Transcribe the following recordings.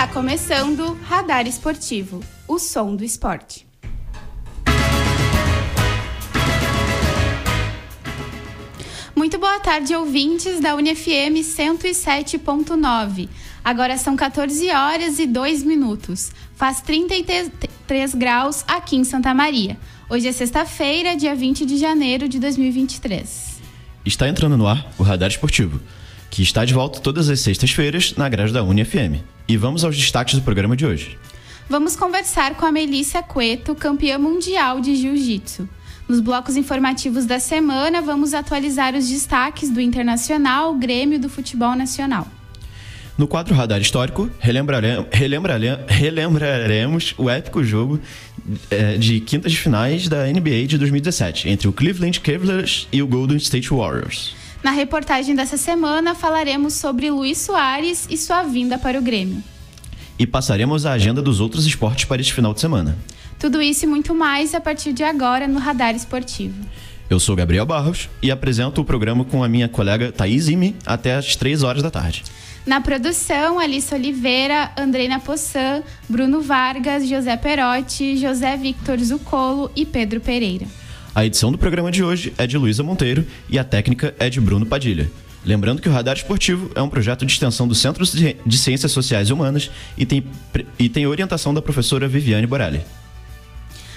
Está começando Radar Esportivo, o som do esporte. Muito boa tarde, ouvintes da UniFM 107.9. Agora são 14 horas e 2 minutos. Faz 33 graus aqui em Santa Maria. Hoje é sexta-feira, dia 20 de janeiro de 2023. Está entrando no ar o Radar Esportivo, que está de volta todas as sextas-feiras na grade da UniFM. E vamos aos destaques do programa de hoje. Vamos conversar com a Melissa Cueto, campeã mundial de jiu-jitsu. Nos blocos informativos da semana, vamos atualizar os destaques do Internacional, Grêmio do Futebol Nacional. No quadro Radar Histórico, relembraremos o épico jogo é, de quintas de finais da NBA de 2017, entre o Cleveland Cavaliers e o Golden State Warriors. Na reportagem dessa semana, falaremos sobre Luiz Soares e sua vinda para o Grêmio. E passaremos a agenda dos outros esportes para este final de semana. Tudo isso e muito mais a partir de agora no Radar Esportivo. Eu sou Gabriel Barros e apresento o programa com a minha colega Thaís Imi até às 3 horas da tarde. Na produção, Alice Oliveira, Andreina Poçan, Bruno Vargas, José Perotti, José Victor Zucolo e Pedro Pereira. A edição do programa de hoje é de Luísa Monteiro e a técnica é de Bruno Padilha. Lembrando que o Radar Esportivo é um projeto de extensão do Centro de Ciências Sociais e Humanas e tem, e tem orientação da professora Viviane Borelli.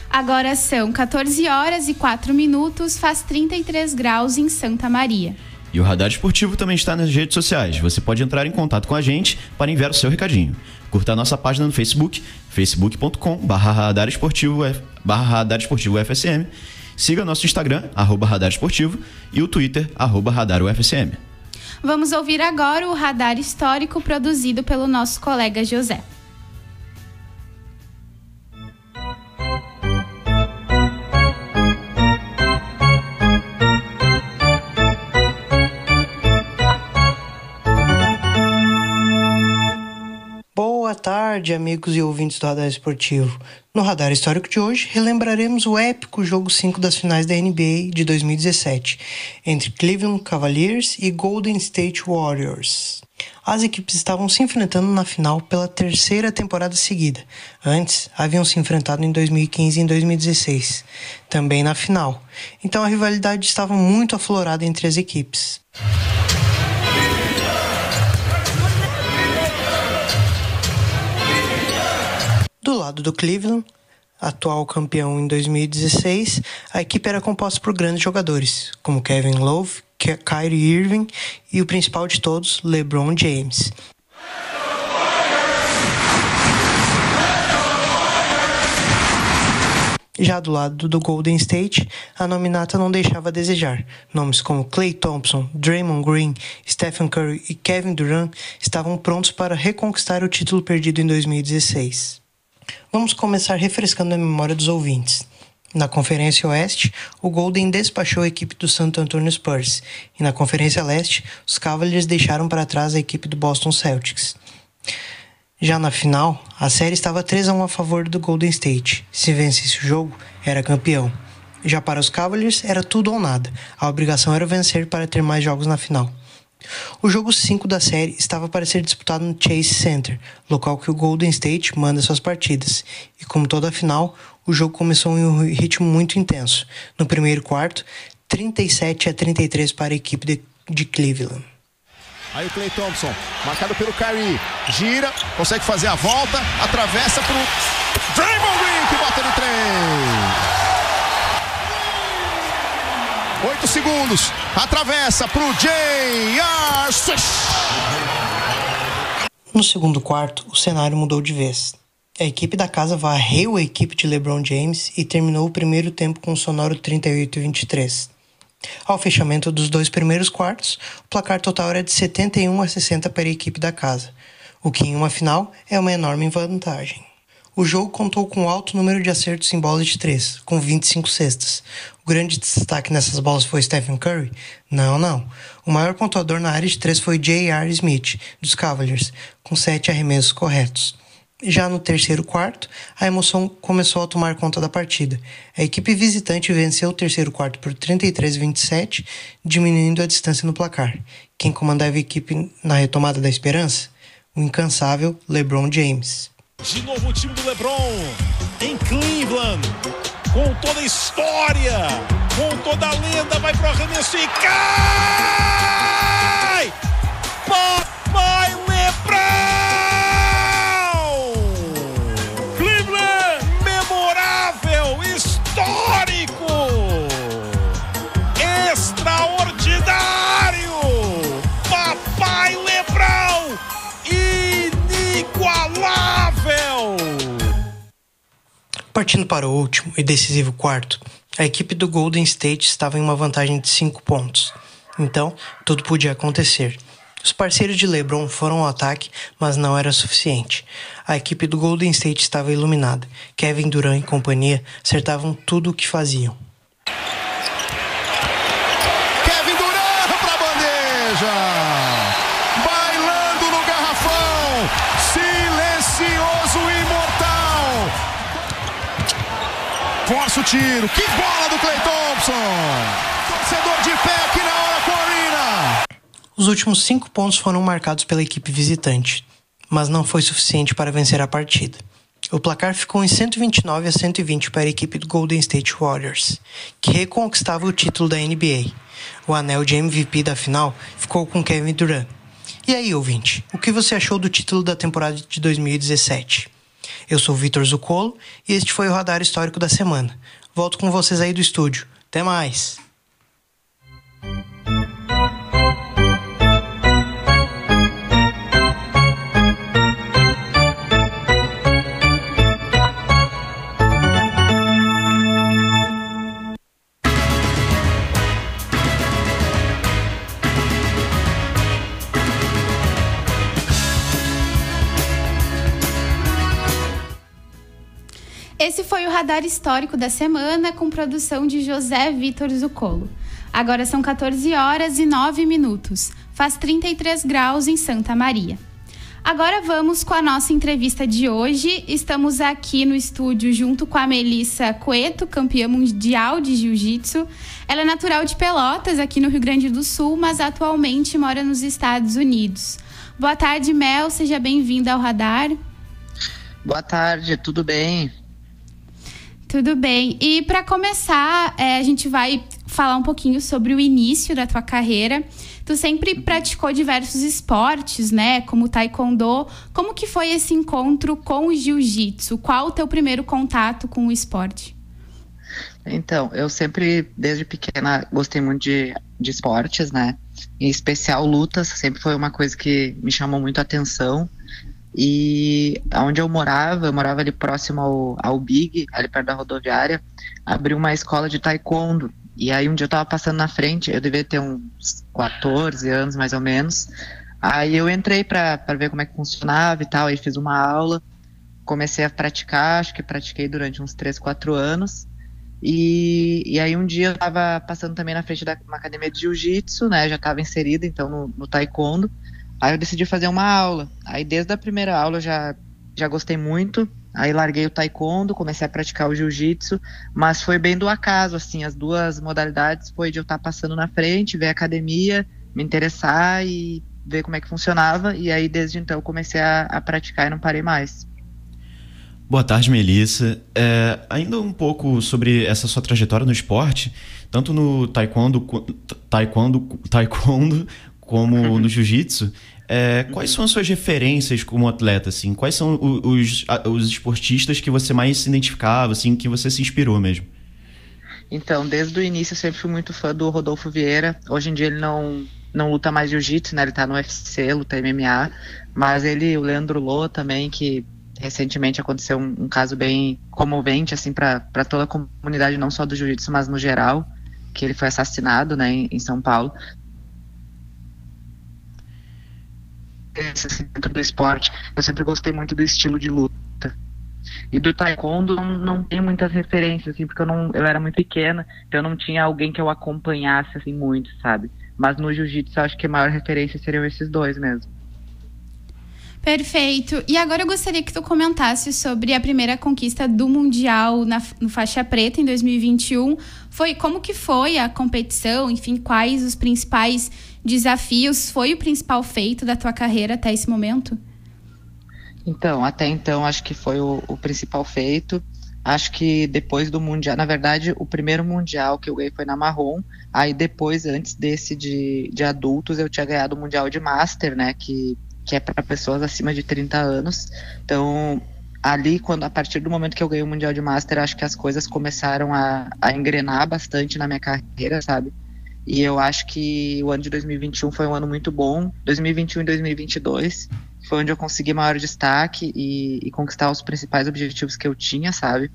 Agora são 14 horas e 4 minutos, faz 33 graus em Santa Maria. E o Radar Esportivo também está nas redes sociais. Você pode entrar em contato com a gente para enviar o seu recadinho. Curta a nossa página no Facebook, facebook.com Radar Esportivo, Radar Esportivo FSM. Siga nosso Instagram, arroba Radar Esportivo, e o Twitter, arroba Radar UFSM. Vamos ouvir agora o radar histórico produzido pelo nosso colega José. Tarde, amigos e ouvintes do Radar Esportivo. No Radar Histórico de hoje, relembraremos o épico jogo 5 das finais da NBA de 2017, entre Cleveland Cavaliers e Golden State Warriors. As equipes estavam se enfrentando na final pela terceira temporada seguida. Antes, haviam se enfrentado em 2015 e em 2016, também na final. Então a rivalidade estava muito aflorada entre as equipes. Do lado do Cleveland, atual campeão em 2016, a equipe era composta por grandes jogadores, como Kevin Love, Kyrie Irving e o principal de todos, LeBron James. Já do lado do Golden State, a nominata não deixava a desejar. Nomes como Klay Thompson, Draymond Green, Stephen Curry e Kevin Durant estavam prontos para reconquistar o título perdido em 2016. Vamos começar refrescando a memória dos ouvintes. Na Conferência Oeste, o Golden despachou a equipe do Santo Antonio Spurs, e na Conferência Leste, os Cavaliers deixaram para trás a equipe do Boston Celtics. Já na final, a série estava 3 a 1 a favor do Golden State. Se vencesse o jogo, era campeão. Já para os Cavaliers, era tudo ou nada. A obrigação era vencer para ter mais jogos na final. O jogo 5 da série estava para ser disputado no Chase Center, local que o Golden State manda suas partidas, e como toda a final, o jogo começou em um ritmo muito intenso. No primeiro quarto, 37 a 33 para a equipe de, de Cleveland. Aí o Clay Thompson, marcado pelo Kyrie, gira, consegue fazer a volta, atravessa para o Draymond Green, que bota no três. 8 segundos. Atravessa para o Jay No segundo quarto, o cenário mudou de vez. A equipe da casa varreu a equipe de LeBron James e terminou o primeiro tempo com um sonoro 38-23. Ao fechamento dos dois primeiros quartos, o placar total era de 71 a 60 para a equipe da casa, o que em uma final é uma enorme vantagem. O jogo contou com um alto número de acertos em bolas de três, com 25 cestas. O grande destaque nessas bolas foi Stephen Curry? Não, não. O maior pontuador na área de três foi J.R. Smith, dos Cavaliers, com sete arremessos corretos. Já no terceiro quarto, a emoção começou a tomar conta da partida. A equipe visitante venceu o terceiro quarto por 33 a 27, diminuindo a distância no placar. Quem comandava a equipe na retomada da esperança? o incansável LeBron James. De novo o time do LeBron em Cleveland, com toda a história, com toda a lenda, vai pro arremesso e cai! Papai Partindo para o último e decisivo quarto, a equipe do Golden State estava em uma vantagem de 5 pontos. Então, tudo podia acontecer. Os parceiros de LeBron foram ao ataque, mas não era suficiente. A equipe do Golden State estava iluminada. Kevin Durant e companhia acertavam tudo o que faziam. O tiro. Que bola do Clay Thompson. Torcedor de pé aqui na hora Corina. Os últimos cinco pontos foram marcados pela equipe visitante, mas não foi suficiente para vencer a partida. O placar ficou em 129 a 120 para a equipe do Golden State Warriors, que reconquistava o título da NBA. O anel de MVP da final ficou com Kevin Durant. E aí, ouvinte, o que você achou do título da temporada de 2017? Eu sou Vitor Zucolo e este foi o Radar Histórico da semana. Volto com vocês aí do estúdio. Até mais! Esse foi o radar histórico da semana com produção de José Vitor Zucolo. Agora são 14 horas e 9 minutos. Faz 33 graus em Santa Maria. Agora vamos com a nossa entrevista de hoje. Estamos aqui no estúdio junto com a Melissa Coeto, campeã mundial de jiu-jitsu. Ela é natural de Pelotas, aqui no Rio Grande do Sul, mas atualmente mora nos Estados Unidos. Boa tarde, Mel. Seja bem-vinda ao radar. Boa tarde, tudo bem? Tudo bem. E para começar, é, a gente vai falar um pouquinho sobre o início da tua carreira. Tu sempre praticou diversos esportes, né? Como taekwondo. Como que foi esse encontro com o jiu-jitsu? Qual o teu primeiro contato com o esporte? Então, eu sempre, desde pequena, gostei muito de, de esportes, né? Em especial lutas, sempre foi uma coisa que me chamou muito a atenção. E onde eu morava, eu morava ali próximo ao, ao Big, ali perto da rodoviária, abriu uma escola de taekwondo. E aí um dia eu tava passando na frente, eu devia ter uns 14 anos mais ou menos. Aí eu entrei para ver como é que funcionava e tal, aí fiz uma aula, comecei a praticar, acho que pratiquei durante uns 3, 4 anos. E, e aí um dia eu tava passando também na frente da uma academia de jiu-jitsu, né? Já tava inserida então no, no taekwondo. Aí eu decidi fazer uma aula. Aí desde a primeira aula eu já, já gostei muito. Aí larguei o taekwondo, comecei a praticar o jiu-jitsu, mas foi bem do acaso, assim, as duas modalidades foi de eu estar passando na frente, ver a academia, me interessar e ver como é que funcionava, e aí desde então eu comecei a, a praticar e não parei mais. Boa tarde, Melissa. É, ainda um pouco sobre essa sua trajetória no esporte, tanto no taekwondo, taekwondo, taekwondo como no jiu-jitsu. É, quais são as suas referências como atleta? Assim? Quais são os, os esportistas que você mais se identificava, assim, que você se inspirou mesmo? Então, desde o início eu sempre fui muito fã do Rodolfo Vieira. Hoje em dia ele não, não luta mais jiu-jitsu, né? Ele tá no UFC, luta MMA. Mas ele, o Leandro Lô também, que recentemente aconteceu um, um caso bem comovente, assim, para toda a comunidade, não só do jiu-jitsu, mas no geral, que ele foi assassinado, né, em, em São Paulo. Assim, dentro do esporte, eu sempre gostei muito do estilo de luta. E do taekwondo não, não tem muitas referências, assim, porque eu, não, eu era muito pequena, então eu não tinha alguém que eu acompanhasse, assim, muito, sabe? Mas no jiu-jitsu eu acho que a maior referência seriam esses dois mesmo. Perfeito. E agora eu gostaria que tu comentasse sobre a primeira conquista do Mundial na, no faixa preta em 2021. Foi como que foi a competição, enfim, quais os principais desafios? Foi o principal feito da tua carreira até esse momento? Então, até então, acho que foi o, o principal feito. Acho que depois do Mundial, na verdade, o primeiro Mundial que eu ganhei foi na Marrom. Aí depois, antes desse de, de adultos, eu tinha ganhado o Mundial de Master, né? Que, que é para pessoas acima de 30 anos. Então, ali, quando a partir do momento que eu ganhei o Mundial de Master, acho que as coisas começaram a, a engrenar bastante na minha carreira, sabe? E eu acho que o ano de 2021 foi um ano muito bom. 2021 e 2022 foi onde eu consegui maior destaque e, e conquistar os principais objetivos que eu tinha, sabe?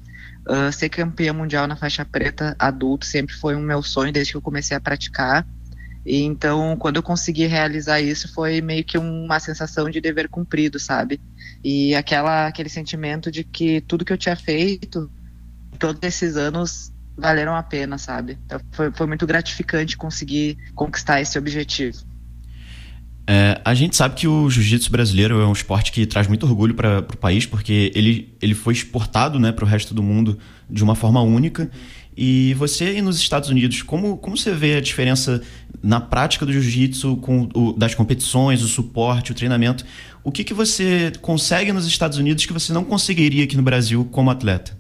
Uh, ser campeã mundial na faixa preta adulto sempre foi um meu sonho desde que eu comecei a praticar. E então, quando eu consegui realizar isso, foi meio que uma sensação de dever cumprido, sabe? E aquela, aquele sentimento de que tudo que eu tinha feito, todos esses anos, valeram a pena, sabe? Então, foi, foi muito gratificante conseguir conquistar esse objetivo. É, a gente sabe que o jiu-jitsu brasileiro é um esporte que traz muito orgulho para o país, porque ele, ele foi exportado né, para o resto do mundo de uma forma única. E você aí nos Estados Unidos, como, como você vê a diferença na prática do jiu-jitsu, com o, das competições, o suporte, o treinamento? O que, que você consegue nos Estados Unidos que você não conseguiria aqui no Brasil como atleta?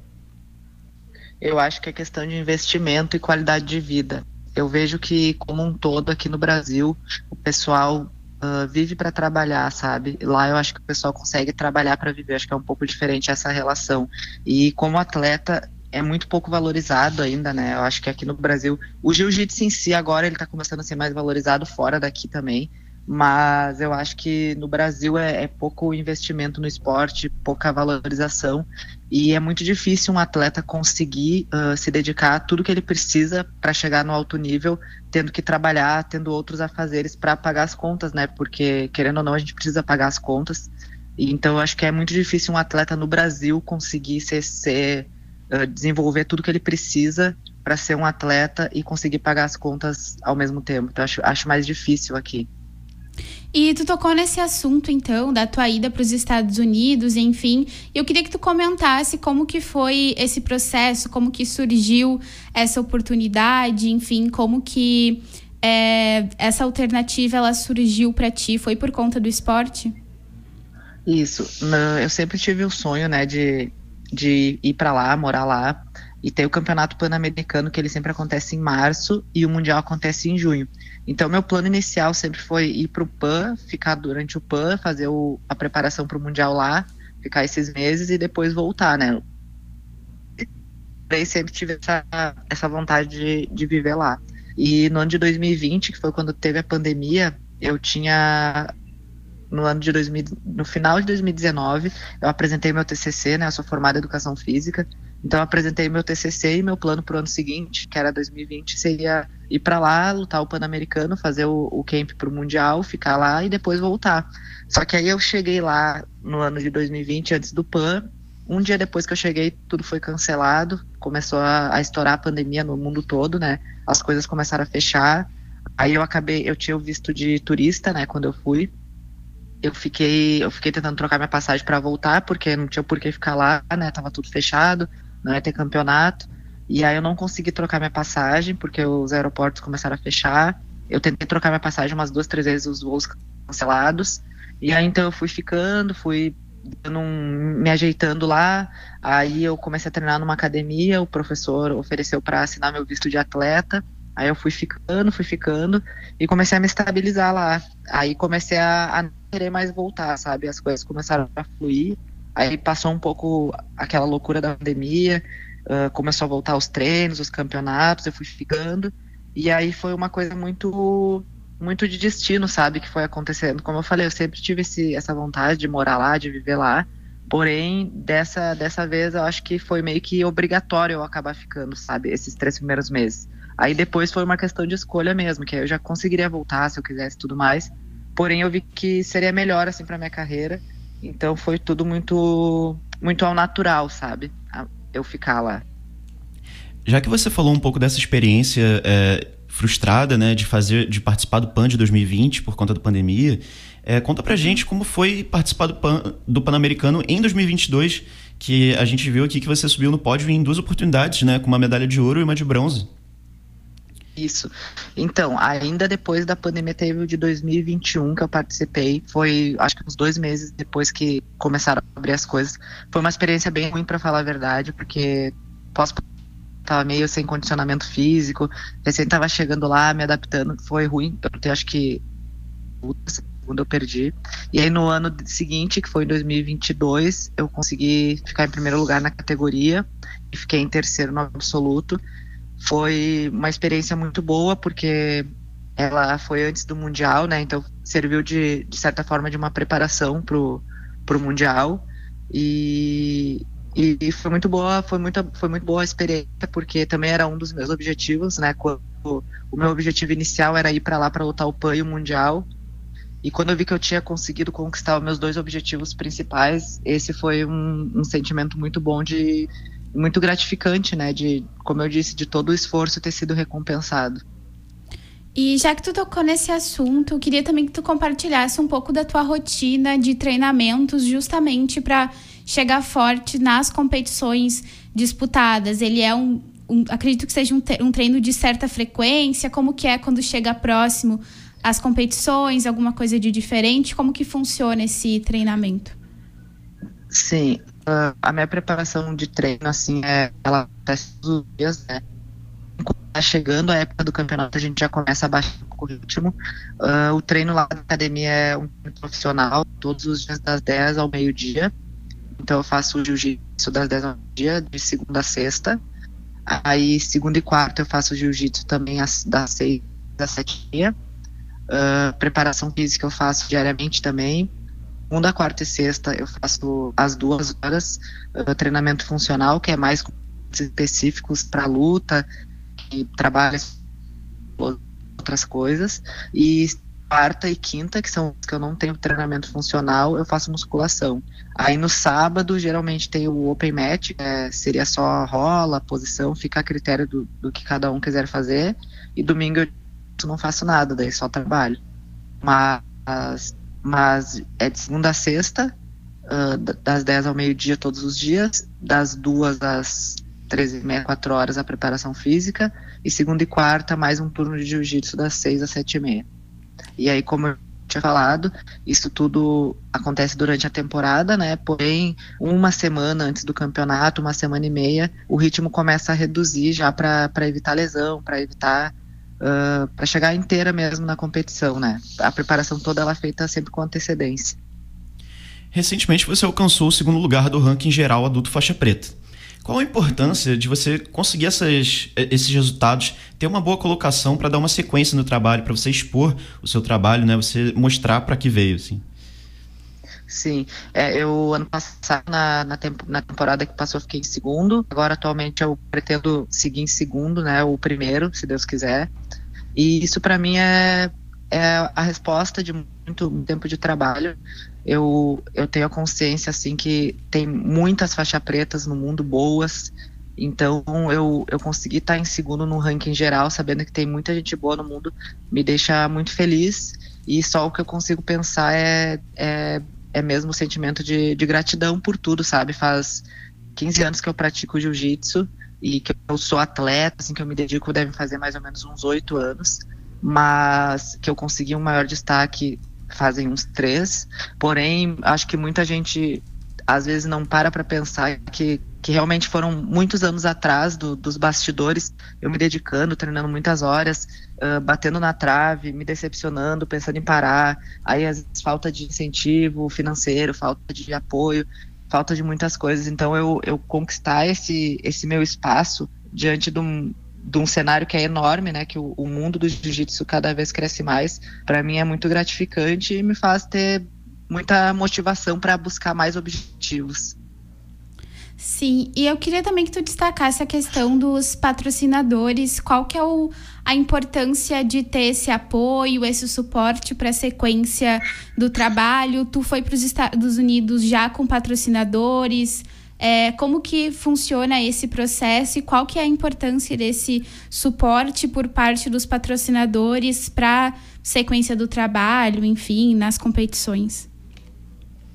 Eu acho que é questão de investimento e qualidade de vida. Eu vejo que, como um todo, aqui no Brasil, o pessoal Uh, vive para trabalhar, sabe? Lá eu acho que o pessoal consegue trabalhar para viver, acho que é um pouco diferente essa relação. E como atleta é muito pouco valorizado ainda, né? Eu acho que aqui no Brasil o jiu-jitsu em si agora ele tá começando a ser mais valorizado fora daqui também, mas eu acho que no Brasil é, é pouco investimento no esporte, pouca valorização e é muito difícil um atleta conseguir uh, se dedicar a tudo que ele precisa para chegar no alto nível, tendo que trabalhar, tendo outros afazeres para pagar as contas, né? Porque querendo ou não a gente precisa pagar as contas. Então eu acho que é muito difícil um atleta no Brasil conseguir ser, ser uh, desenvolver tudo que ele precisa para ser um atleta e conseguir pagar as contas ao mesmo tempo. Então acho, acho mais difícil aqui. E tu tocou nesse assunto, então, da tua ida para os Estados Unidos, enfim. Eu queria que tu comentasse como que foi esse processo, como que surgiu essa oportunidade, enfim, como que é, essa alternativa ela surgiu para ti. Foi por conta do esporte? Isso. Eu sempre tive o sonho, né, de, de ir para lá, morar lá. E tem o campeonato pan-americano que ele sempre acontece em março e o mundial acontece em junho. Então meu plano inicial sempre foi ir para o PAN, ficar durante o PAN, fazer o, a preparação para o mundial lá, ficar esses meses e depois voltar, né? Daí sempre tive essa, essa vontade de, de viver lá. E no ano de 2020, que foi quando teve a pandemia, eu tinha no ano de 2000, no final de 2019, eu apresentei meu TCC, né? Eu sou formada em educação física então, apresentei meu TCC e meu plano para o ano seguinte, que era 2020, seria ir para lá, lutar o Pan-Americano, fazer o, o camp para o Mundial, ficar lá e depois voltar. Só que aí eu cheguei lá no ano de 2020, antes do Pan. Um dia depois que eu cheguei, tudo foi cancelado, começou a, a estourar a pandemia no mundo todo, né? As coisas começaram a fechar. Aí eu acabei, eu tinha o visto de turista, né, quando eu fui. Eu fiquei, eu fiquei tentando trocar minha passagem para voltar, porque não tinha por que ficar lá, né? Tava tudo fechado não ia ter campeonato. E aí eu não consegui trocar minha passagem, porque os aeroportos começaram a fechar. Eu tentei trocar minha passagem umas duas, três vezes, os voos cancelados. E aí então eu fui ficando, fui um, me ajeitando lá. Aí eu comecei a treinar numa academia, o professor ofereceu para assinar meu visto de atleta. Aí eu fui ficando, fui ficando e comecei a me estabilizar lá. Aí comecei a, a não querer mais voltar, sabe? As coisas começaram a fluir. Aí passou um pouco aquela loucura da pandemia, uh, começou a voltar os treinos, os campeonatos, eu fui ficando. E aí foi uma coisa muito muito de destino, sabe, que foi acontecendo. Como eu falei, eu sempre tive esse, essa vontade de morar lá, de viver lá. Porém, dessa, dessa vez eu acho que foi meio que obrigatório eu acabar ficando, sabe, esses três primeiros meses. Aí depois foi uma questão de escolha mesmo, que eu já conseguiria voltar se eu quisesse tudo mais. Porém, eu vi que seria melhor assim para minha carreira então foi tudo muito muito ao natural, sabe? Eu ficar lá. Já que você falou um pouco dessa experiência é, frustrada, né, de fazer, de participar do PAN de 2020 por conta da pandemia, é, conta pra gente como foi participar do PAN do Pan-Americano em 2022, que a gente viu aqui que você subiu no pódio em duas oportunidades, né, com uma medalha de ouro e uma de bronze. Isso. Então, ainda depois da pandemia, teve o de 2021 que eu participei. Foi, acho que uns dois meses depois que começaram a abrir as coisas. Foi uma experiência bem ruim, para falar a verdade, porque posso tava meio sem condicionamento físico, recém tava chegando lá, me adaptando, foi ruim. Eu acho que segunda eu perdi. E aí no ano seguinte, que foi 2022, eu consegui ficar em primeiro lugar na categoria e fiquei em terceiro no absoluto. Foi uma experiência muito boa, porque ela foi antes do Mundial, né? Então serviu de, de certa forma de uma preparação pro, pro Mundial. E, e, foi muito boa, foi muito, foi muito boa a experiência, porque também era um dos meus objetivos, né? Quando, o meu objetivo inicial era ir para lá para lutar o PAN e o Mundial. E quando eu vi que eu tinha conseguido conquistar os meus dois objetivos principais, esse foi um, um sentimento muito bom de, muito gratificante, né? De, como eu disse, de todo o esforço ter sido recompensado. E já que tu tocou nesse assunto, eu queria também que tu compartilhasse um pouco da tua rotina de treinamentos, justamente para chegar forte nas competições disputadas. Ele é um, um acredito que seja um, um, treino de certa frequência. Como que é quando chega próximo às competições? Alguma coisa de diferente? Como que funciona esse treinamento? Sim, Uh, a minha preparação de treino, assim, é, ela acontece todos os dias, né? Quando tá chegando a época do campeonato, a gente já começa a baixar o ritmo. Uh, o treino lá na academia é um profissional, todos os dias das 10 ao meio-dia. Então eu faço o jiu-jitsu das 10 ao meio-dia, de segunda a sexta. Aí, segunda e quarta, eu faço jiu-jitsu também das 6 às 7 h uh, Preparação física eu faço diariamente também segunda, quarta e sexta eu faço as duas horas uh, treinamento funcional, que é mais específicos para luta, que trabalha outras coisas. E quarta e quinta, que são que eu não tenho treinamento funcional, eu faço musculação. Aí no sábado, geralmente tem o open match, é, seria só rola, posição, fica a critério do, do que cada um quiser fazer. E domingo eu não faço nada, daí só trabalho. Mas mas é de segunda a sexta, uh, das 10 ao meio-dia todos os dias, das 2 às 13 e meia, 4 horas a preparação física, e segunda e quarta mais um turno de jiu-jitsu das 6 às 7 e meia. E aí, como eu tinha falado, isso tudo acontece durante a temporada, né? Porém, uma semana antes do campeonato, uma semana e meia, o ritmo começa a reduzir já para evitar lesão, para evitar uh, para chegar inteira mesmo na competição, né? A preparação toda ela é feita sempre com antecedência. Recentemente você alcançou o segundo lugar do ranking geral adulto faixa preta. Qual a importância de você conseguir essas, esses resultados, ter uma boa colocação para dar uma sequência no trabalho, para você expor o seu trabalho, né? Você mostrar para que veio, assim. Sim, é, eu ano passado, na, na, na, temporada que passou, fiquei em segundo. Agora, atualmente, eu pretendo seguir em segundo, né? O primeiro, se Deus quiser. E isso, para mim, é, é a resposta de muito tempo de trabalho. Eu, eu tenho a consciência, assim, que tem muitas faixas pretas no mundo boas. Então, eu, eu consegui estar em segundo no ranking geral, sabendo que tem muita gente boa no mundo, me deixa muito feliz. E só o que eu consigo pensar é, é é mesmo o sentimento de, de gratidão por tudo, sabe? Faz 15 anos que eu pratico jiu-jitsu e que eu sou atleta, assim, que eu me dedico, deve fazer mais ou menos uns oito anos, mas que eu consegui um maior destaque fazem uns três. Porém, acho que muita gente às vezes não para para pensar que, que realmente foram muitos anos atrás do, dos bastidores, eu me dedicando, treinando muitas horas, uh, batendo na trave, me decepcionando, pensando em parar, aí vezes falta de incentivo financeiro, falta de apoio, falta de muitas coisas. Então eu, eu conquistar esse, esse meu espaço diante de um, de um cenário que é enorme, né, que o, o mundo do jiu-jitsu cada vez cresce mais, para mim é muito gratificante e me faz ter muita motivação para buscar mais objetivos. Sim, e eu queria também que tu destacasse a questão dos patrocinadores, qual que é o, a importância de ter esse apoio, esse suporte para a sequência do trabalho. Tu foi para os Estados Unidos já com patrocinadores, é, como que funciona esse processo e qual que é a importância desse suporte por parte dos patrocinadores para sequência do trabalho, enfim, nas competições?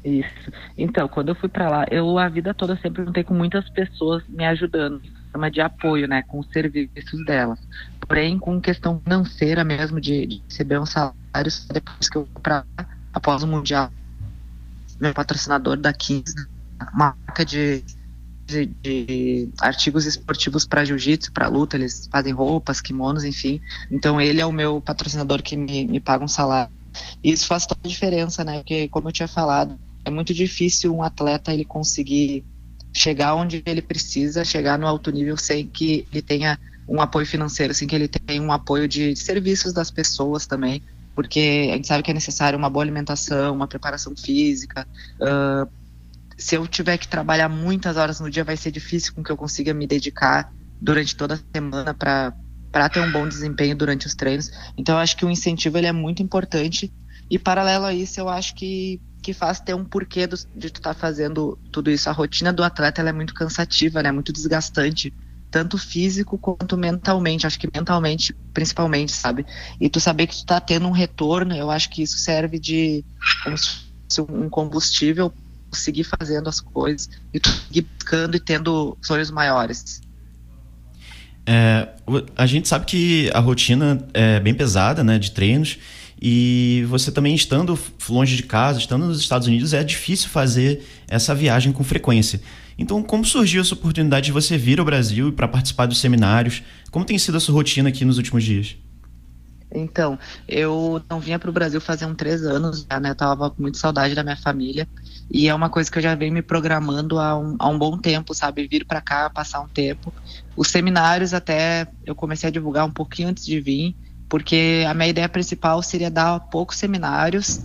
Isso. Então, quando eu fui para lá, eu a vida toda sempre contei com muitas pessoas me ajudando, forma de apoio, né, com os serviços delas. porém com questão financeira mesmo, de, de receber um salário depois que eu vou para após o Mundial. Meu patrocinador da 15, uma marca de, de, de artigos esportivos para jiu-jitsu, para luta, eles fazem roupas, kimonos, enfim. Então ele é o meu patrocinador que me, me paga um salário. Isso faz toda a diferença, né? Porque, como eu tinha falado, é muito difícil um atleta ele conseguir chegar onde ele precisa, chegar no alto nível sem que ele tenha um apoio financeiro, sem que ele tenha um apoio de, serviços das pessoas também, porque a gente sabe que é necessário uma boa alimentação, uma preparação física. Uh, se eu tiver que trabalhar muitas horas no dia, vai ser difícil com que eu consiga me dedicar durante toda a semana para para ter um bom desempenho durante os treinos. Então eu acho que o incentivo ele é muito importante e paralelo a isso eu acho que que faz ter um porquê do, de tu estar tá fazendo tudo isso. A rotina do atleta é muito cansativa, né? Muito desgastante, tanto físico quanto mentalmente. Acho que mentalmente, principalmente, sabe? E tu saber que tu tá tendo um retorno, eu acho que isso serve de um combustível seguir fazendo as coisas e tu seguir buscando e tendo sonhos maiores. É, a gente sabe que a rotina é bem pesada, né, de treinos. E você também estando longe de casa, estando nos Estados Unidos, é difícil fazer essa viagem com frequência. Então, como surgiu essa oportunidade de você vir ao Brasil para participar dos seminários? Como tem sido a sua rotina aqui nos últimos dias? Então, eu não vinha para o Brasil fazia uns três anos já, né? Eu tava com muita saudade da minha família. E é uma coisa que eu já venho me programando há um, há um bom tempo, sabe? Vir para cá, passar um tempo. Os seminários até eu comecei a divulgar um pouquinho antes de vir porque a minha ideia principal seria dar poucos seminários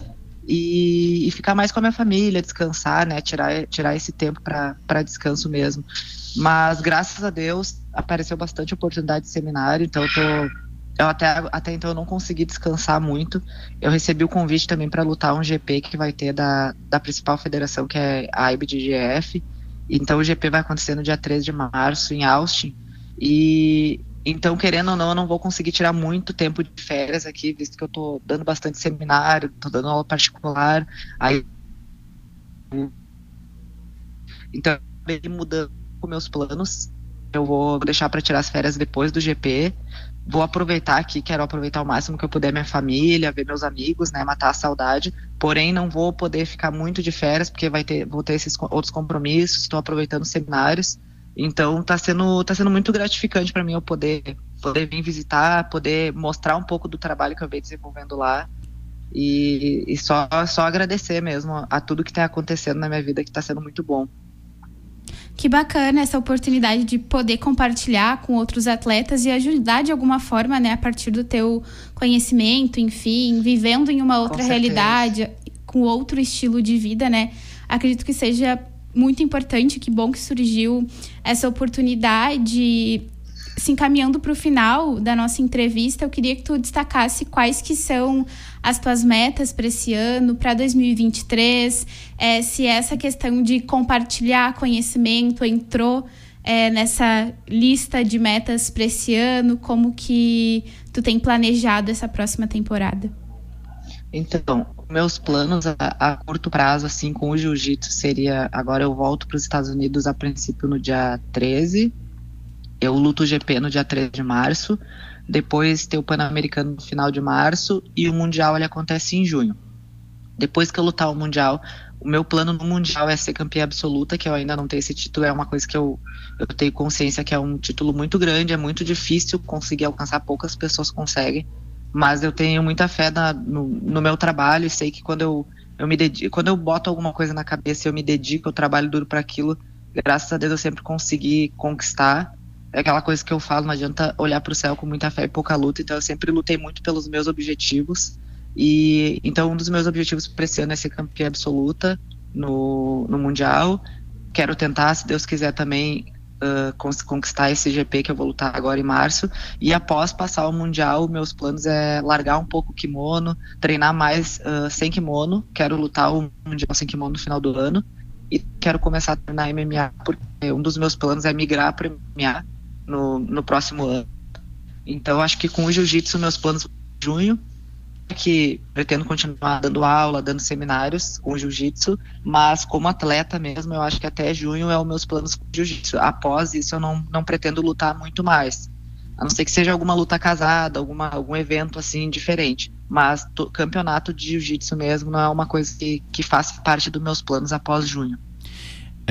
e, e, ficar mais com a minha família, descansar, né, tirar, tirar esse tempo para descanso mesmo. Mas graças a Deus apareceu bastante oportunidade de seminário, então eu tô eu até, até então eu não consegui descansar muito. Eu recebi o convite também para lutar um GP que vai ter da, da principal federação, que é a IBDGF. Então o GP vai acontecer no dia 13 de março em Austin. E então, querendo ou não, eu não vou conseguir tirar muito tempo de férias aqui, visto que eu estou dando bastante seminário, estou dando aula particular. Aí. Então, eu mudando meus planos. Eu vou deixar para tirar as férias depois do GP. Vou aproveitar aqui, quero aproveitar o máximo que eu puder minha família, ver meus amigos, né, matar a saudade. Porém, não vou poder ficar muito de férias porque vai ter, vou ter esses outros compromissos. Estou aproveitando os seminários. Então tá sendo, tá sendo muito gratificante para mim eu poder, poder vir visitar, poder mostrar um pouco do trabalho que eu venho desenvolvendo lá. E, e só, só agradecer mesmo a tudo que está acontecendo na minha vida, que está sendo muito bom. Que bacana essa oportunidade de poder compartilhar com outros atletas e ajudar de alguma forma, né, a partir do teu conhecimento, enfim, vivendo em uma outra realidade, com outro estilo de vida, né? Acredito que seja muito importante, que bom que surgiu essa oportunidade. Se encaminhando para o final da nossa entrevista, eu queria que tu destacasse quais que são as tuas metas para esse ano, para 2023, é, se essa questão de compartilhar conhecimento entrou é, nessa lista de metas para esse ano, como que tu tem planejado essa próxima temporada? Então, meus planos a, a, curto prazo, assim, com o jiu-jitsu seria. Agora eu volto para os Estados Unidos a princípio no dia 13. Eu luto o GP no dia 13 de março. Depois tem o Pan-Americano no final de março. E o Mundial ele acontece em junho. Depois que eu lutar o Mundial, o meu plano no Mundial é ser campeã absoluta, que eu ainda não tenho esse título. É uma coisa que eu, eu tenho consciência que é um título muito grande, é muito difícil conseguir alcançar, poucas pessoas conseguem mas eu tenho muita fé na, no, no, meu trabalho e sei que quando eu, eu me dedico, quando eu boto alguma coisa na cabeça eu me dedico, eu trabalho duro para aquilo, graças a Deus eu sempre consegui conquistar. É aquela coisa que eu falo, não adianta olhar para o céu com muita fé e pouca luta, então eu sempre lutei muito pelos meus objetivos. E então um dos meus objetivos para esse ano é ser campeã absoluta no, no Mundial. Quero tentar, se Deus quiser, também uh, conquistar esse GP que eu vou lutar agora em março. E após passar o Mundial, meus planos é largar um pouco o kimono, treinar mais uh, sem kimono. Quero lutar o Mundial sem kimono no final do ano. E quero começar a treinar MMA, porque um dos meus planos é migrar para MMA no, no próximo ano. Então, acho que com o jiu-jitsu, meus planos junho que pretendo continuar dando aula, dando seminários com jiu-jitsu, mas como atleta mesmo, eu acho que até junho é os meus planos com jiu-jitsu. Após isso, eu não, não pretendo lutar muito mais. A não ser que seja alguma luta casada, alguma, algum evento assim diferente. Mas to, campeonato de jiu-jitsu mesmo não é uma coisa que, que faça parte dos meus planos após junho.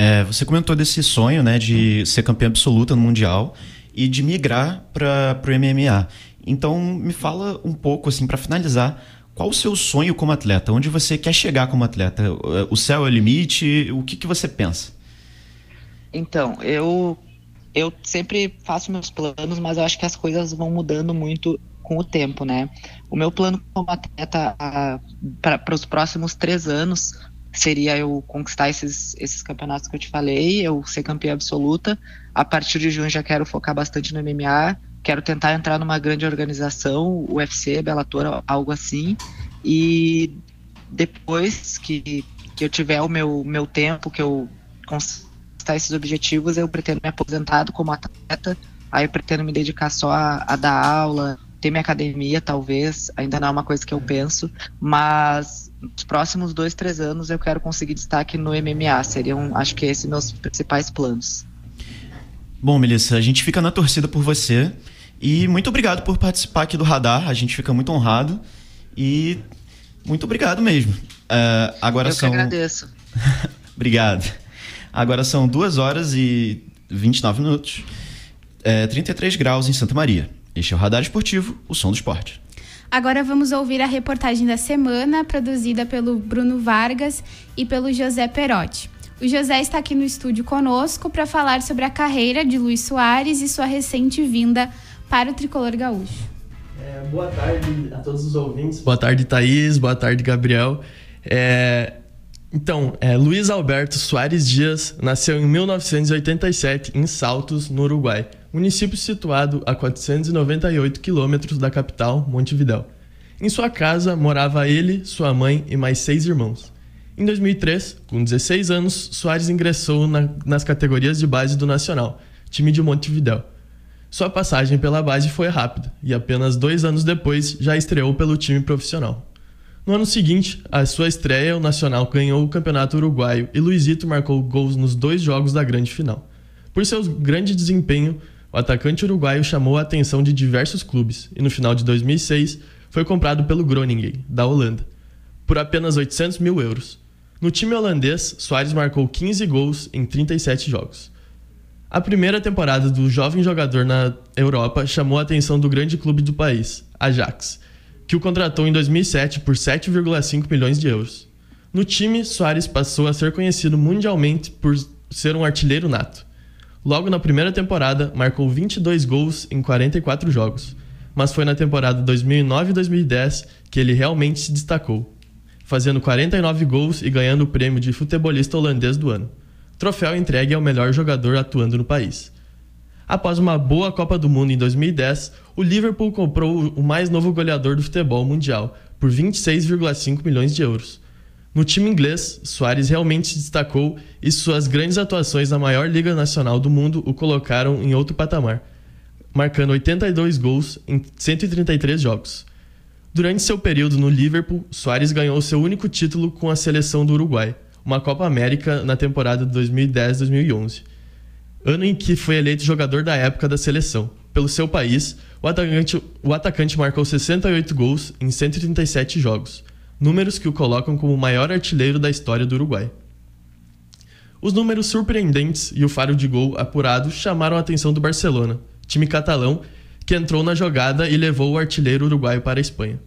É, você comentou desse sonho, né, de ser campeã absoluta no mundial e de migrar para o MMA. Então, me fala um pouco assim para finalizar, qual o seu sonho como atleta? Onde você quer chegar como atleta? O céu é o limite? O que, que você pensa? Então, eu eu sempre faço meus planos, mas eu acho que as coisas vão mudando muito com o tempo, né? O meu plano como atleta para os próximos três anos seria eu conquistar esses, esses campeonatos que eu te falei, eu ser campeã absoluta. A partir de junho já quero focar bastante no MMA, quero tentar entrar numa grande organização, UFC, Bellator, algo assim. E depois que, que eu tiver o meu, meu tempo, que eu conquistar esses objetivos, eu pretendo me aposentar como atleta. Aí eu pretendo me dedicar só a, a dar aula, ter minha academia, talvez. Ainda não é uma coisa que eu penso, mas nos próximos dois, três anos eu quero conseguir destaque no MMA. Seriam, acho que esses meus principais planos. Bom, Melissa, a gente fica na torcida por você e muito obrigado por participar aqui do Radar. A gente fica muito honrado e muito obrigado mesmo. Uh, agora eu são. Que agradeço. obrigado. Agora são 2 horas e 29 minutos, é, 33 graus em Santa Maria. Este é o Radar Esportivo, o som do esporte. Agora vamos ouvir a reportagem da semana, produzida pelo Bruno Vargas e pelo José Perotti. O José está aqui no estúdio conosco para falar sobre a carreira de Luiz Soares e sua recente vinda para o tricolor gaúcho. É, boa tarde a todos os ouvintes. Boa tarde, Thaís. Boa tarde, Gabriel. É, então, é, Luiz Alberto Soares Dias nasceu em 1987 em Saltos, no Uruguai município situado a 498 quilômetros da capital, Montevidéu. Em sua casa morava ele, sua mãe e mais seis irmãos. Em 2003, com 16 anos, Soares ingressou na, nas categorias de base do Nacional, time de Montevidéu. Sua passagem pela base foi rápida e apenas dois anos depois já estreou pelo time profissional. No ano seguinte, a sua estreia, o Nacional ganhou o Campeonato Uruguaio e Luizito marcou gols nos dois jogos da grande final. Por seu grande desempenho, o atacante uruguaio chamou a atenção de diversos clubes e no final de 2006 foi comprado pelo Groningen, da Holanda, por apenas 800 mil euros. No time holandês, Soares marcou 15 gols em 37 jogos. A primeira temporada do jovem jogador na Europa chamou a atenção do grande clube do país, Ajax, que o contratou em 2007 por 7,5 milhões de euros. No time, Soares passou a ser conhecido mundialmente por ser um artilheiro nato. Logo na primeira temporada, marcou 22 gols em 44 jogos, mas foi na temporada 2009 e 2010 que ele realmente se destacou, fazendo 49 gols e ganhando o prêmio de futebolista holandês do ano. Troféu entregue ao melhor jogador atuando no país. Após uma boa Copa do Mundo em 2010, o Liverpool comprou o mais novo goleador do futebol mundial por 26,5 milhões de euros no time inglês, Soares realmente se destacou e suas grandes atuações na maior liga nacional do mundo o colocaram em outro patamar, marcando 82 gols em 133 jogos. Durante seu período no Liverpool, Soares ganhou seu único título com a seleção do Uruguai, uma Copa América na temporada 2010-2011, ano em que foi eleito jogador da época da seleção. Pelo seu país, o atacante, o atacante marcou 68 gols em 137 jogos números que o colocam como o maior artilheiro da história do Uruguai. Os números surpreendentes e o faro de gol apurado chamaram a atenção do Barcelona, time catalão que entrou na jogada e levou o artilheiro uruguaio para a Espanha.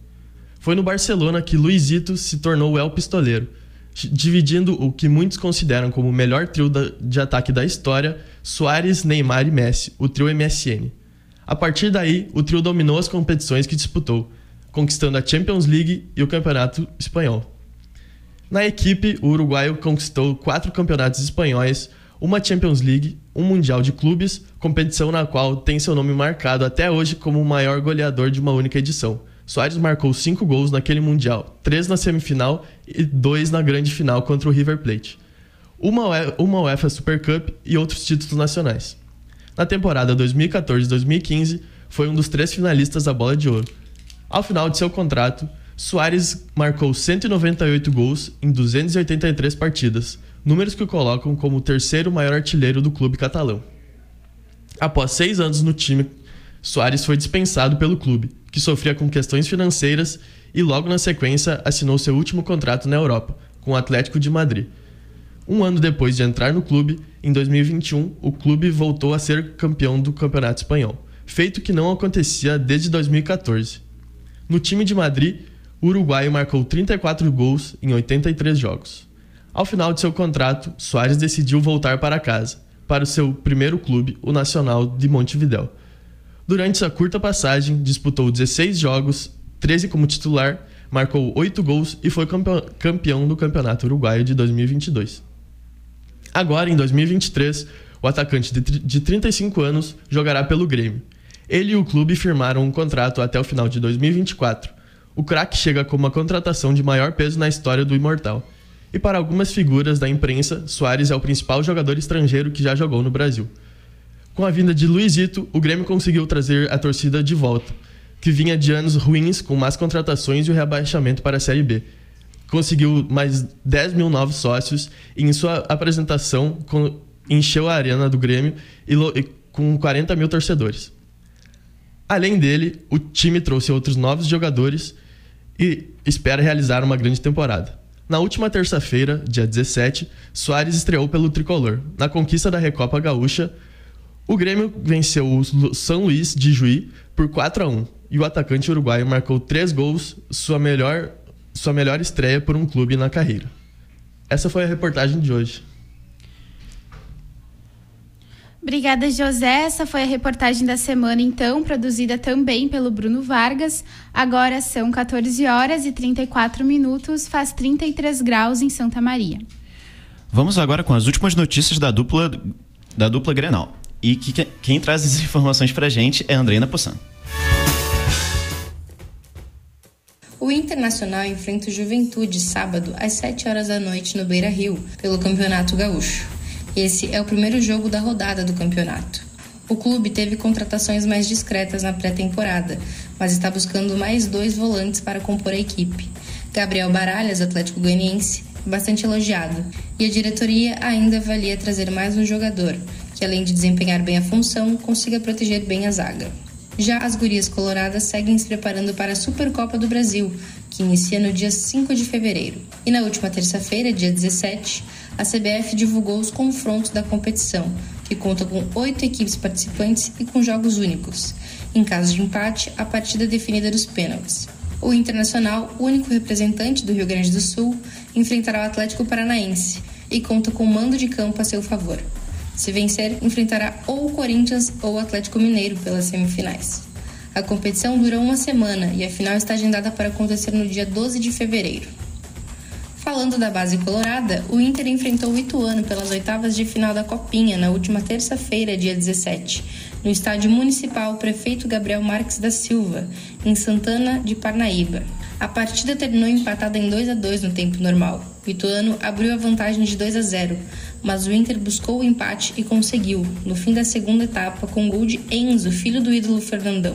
Foi no Barcelona que Luizito se tornou o El Pistoleiro, dividindo o que muitos consideram como o melhor trio de ataque da história, Soares, Neymar e Messi, o trio MSN. A partir daí, o trio dominou as competições que disputou, conquistando a Champions League e o Campeonato Espanhol. Na equipe, o uruguaio conquistou quatro campeonatos espanhóis, uma Champions League, um Mundial de Clubes, competição na qual tem seu nome marcado até hoje como o maior goleador de uma única edição. Soares marcou cinco gols naquele Mundial, três na semifinal e dois na grande final contra o River Plate. Uma, uma UEFA Super Cup e outros títulos nacionais. Na temporada 2014-2015, foi um dos três finalistas da Bola de Ouro, ao final de seu contrato, Soares marcou 198 gols em 283 partidas, números que o colocam como o terceiro maior artilheiro do clube catalão. Após seis anos no time, Soares foi dispensado pelo clube, que sofria com questões financeiras e logo na sequência assinou seu último contrato na Europa, com o Atlético de Madrid. Um ano depois de entrar no clube, em 2021, o clube voltou a ser campeão do Campeonato Espanhol, feito que não acontecia desde 2014. No time de Madrid, o uruguaio marcou 34 gols em 83 jogos. Ao final de seu contrato, Soares decidiu voltar para casa, para o seu primeiro clube, o Nacional de Montevideo. Durante sua curta passagem, disputou 16 jogos, 13 como titular, marcou 8 gols e foi campeão do Campeonato Uruguaio de 2022. Agora, em 2023, o atacante de 35 anos jogará pelo Grêmio. Ele e o clube firmaram um contrato até o final de 2024. O craque chega como a contratação de maior peso na história do Imortal e para algumas figuras da imprensa, Soares é o principal jogador estrangeiro que já jogou no Brasil. Com a vinda de Luizito, o Grêmio conseguiu trazer a torcida de volta, que vinha de anos ruins com más contratações e o rebaixamento para a Série B. Conseguiu mais 10 mil novos sócios e em sua apresentação encheu a arena do Grêmio e com 40 mil torcedores. Além dele, o time trouxe outros novos jogadores e espera realizar uma grande temporada. Na última terça-feira, dia 17, Soares estreou pelo tricolor. Na conquista da Recopa Gaúcha, o Grêmio venceu o São Luís de Juí por 4 a 1 e o atacante uruguaio marcou três gols, sua melhor, sua melhor estreia por um clube na carreira. Essa foi a reportagem de hoje. Obrigada, José. Essa foi a reportagem da semana, então, produzida também pelo Bruno Vargas. Agora são 14 horas e 34 minutos, faz 33 graus em Santa Maria. Vamos agora com as últimas notícias da dupla, da dupla Grenal. E que, quem traz as informações pra gente é a Andreina Possan. O Internacional enfrenta o Juventude sábado às 7 horas da noite no Beira Rio, pelo Campeonato Gaúcho. Esse é o primeiro jogo da rodada do campeonato. O clube teve contratações mais discretas na pré-temporada, mas está buscando mais dois volantes para compor a equipe. Gabriel Baralhas, Atlético Goianiense, bastante elogiado, e a diretoria ainda avalia trazer mais um jogador, que além de desempenhar bem a função, consiga proteger bem a zaga. Já as gurias coloradas seguem se preparando para a Supercopa do Brasil, que inicia no dia 5 de fevereiro. E na última terça-feira, dia 17, a CBF divulgou os confrontos da competição, que conta com oito equipes participantes e com jogos únicos. Em caso de empate, a partida é definida dos pênaltis. O Internacional, único representante do Rio Grande do Sul, enfrentará o Atlético Paranaense e conta com mando de campo a seu favor. Se vencer, enfrentará ou o Corinthians ou o Atlético Mineiro pelas semifinais. A competição dura uma semana e a final está agendada para acontecer no dia 12 de fevereiro. Falando da base colorada, o Inter enfrentou o Ituano pelas oitavas de final da Copinha na última terça-feira, dia 17, no estádio municipal Prefeito Gabriel Marques da Silva, em Santana de Parnaíba. A partida terminou empatada em 2 a 2 no tempo normal. O Ituano abriu a vantagem de 2 a 0, mas o Inter buscou o empate e conseguiu, no fim da segunda etapa, com gol de Enzo, filho do ídolo Fernandão.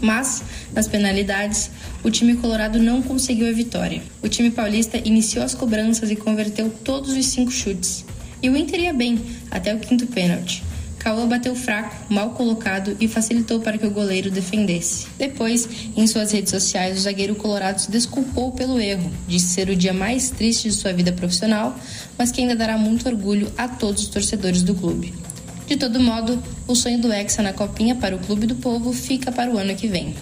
Mas, nas penalidades, o time colorado não conseguiu a vitória. O time paulista iniciou as cobranças e converteu todos os cinco chutes. E o Inter ia bem, até o quinto pênalti. Cauã bateu fraco, mal colocado e facilitou para que o goleiro defendesse. Depois, em suas redes sociais, o zagueiro colorado se desculpou pelo erro, disse ser o dia mais triste de sua vida profissional, mas que ainda dará muito orgulho a todos os torcedores do clube. De todo modo, o sonho do Hexa na Copinha para o Clube do Povo fica para o ano que vem.